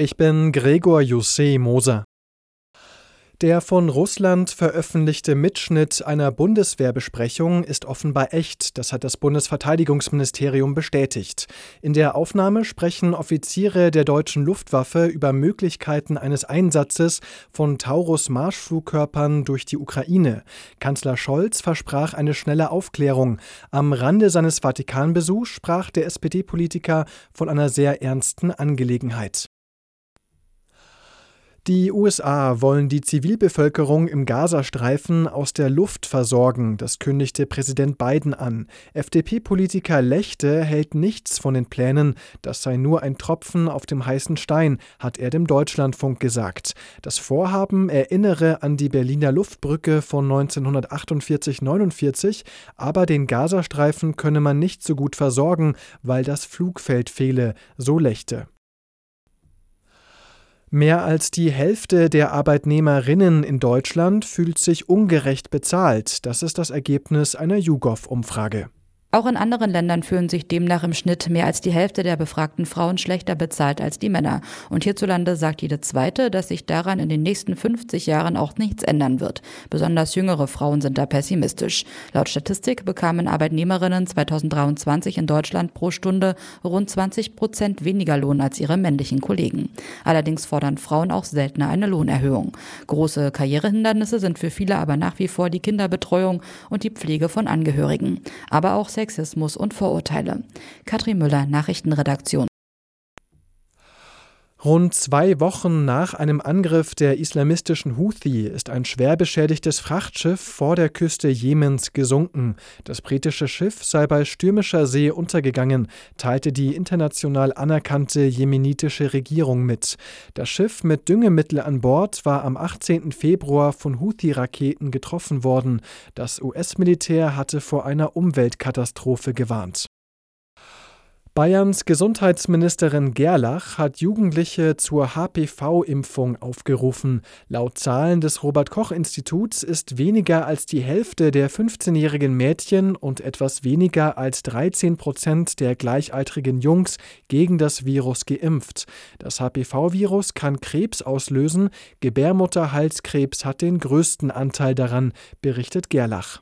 Ich bin Gregor Jussé Moser. Der von Russland veröffentlichte Mitschnitt einer Bundeswehrbesprechung ist offenbar echt, das hat das Bundesverteidigungsministerium bestätigt. In der Aufnahme sprechen Offiziere der deutschen Luftwaffe über Möglichkeiten eines Einsatzes von Taurus-Marschflugkörpern durch die Ukraine. Kanzler Scholz versprach eine schnelle Aufklärung. Am Rande seines Vatikanbesuchs sprach der SPD-Politiker von einer sehr ernsten Angelegenheit. Die USA wollen die Zivilbevölkerung im Gazastreifen aus der Luft versorgen, das kündigte Präsident Biden an. FDP-Politiker Lechte hält nichts von den Plänen, das sei nur ein Tropfen auf dem heißen Stein, hat er dem Deutschlandfunk gesagt. Das Vorhaben erinnere an die Berliner Luftbrücke von 1948-49, aber den Gazastreifen könne man nicht so gut versorgen, weil das Flugfeld fehle, so Lechte. Mehr als die Hälfte der Arbeitnehmerinnen in Deutschland fühlt sich ungerecht bezahlt. Das ist das Ergebnis einer YouGov-Umfrage. Auch in anderen Ländern fühlen sich demnach im Schnitt mehr als die Hälfte der befragten Frauen schlechter bezahlt als die Männer. Und hierzulande sagt jede zweite, dass sich daran in den nächsten 50 Jahren auch nichts ändern wird. Besonders jüngere Frauen sind da pessimistisch. Laut Statistik bekamen Arbeitnehmerinnen 2023 in Deutschland pro Stunde rund 20 Prozent weniger Lohn als ihre männlichen Kollegen. Allerdings fordern Frauen auch seltener eine Lohnerhöhung. Große Karrierehindernisse sind für viele aber nach wie vor die Kinderbetreuung und die Pflege von Angehörigen. Aber auch Sexismus und Vorurteile. Katrin Müller, Nachrichtenredaktion. Rund zwei Wochen nach einem Angriff der islamistischen Houthi ist ein schwer beschädigtes Frachtschiff vor der Küste Jemens gesunken. Das britische Schiff sei bei stürmischer See untergegangen, teilte die international anerkannte jemenitische Regierung mit. Das Schiff mit Düngemittel an Bord war am 18. Februar von Houthi-Raketen getroffen worden. Das US-Militär hatte vor einer Umweltkatastrophe gewarnt. Bayerns Gesundheitsministerin Gerlach hat Jugendliche zur HPV-Impfung aufgerufen. Laut Zahlen des Robert Koch Instituts ist weniger als die Hälfte der 15-jährigen Mädchen und etwas weniger als 13 Prozent der gleichaltrigen Jungs gegen das Virus geimpft. Das HPV-Virus kann Krebs auslösen. Gebärmutterhalskrebs hat den größten Anteil daran, berichtet Gerlach.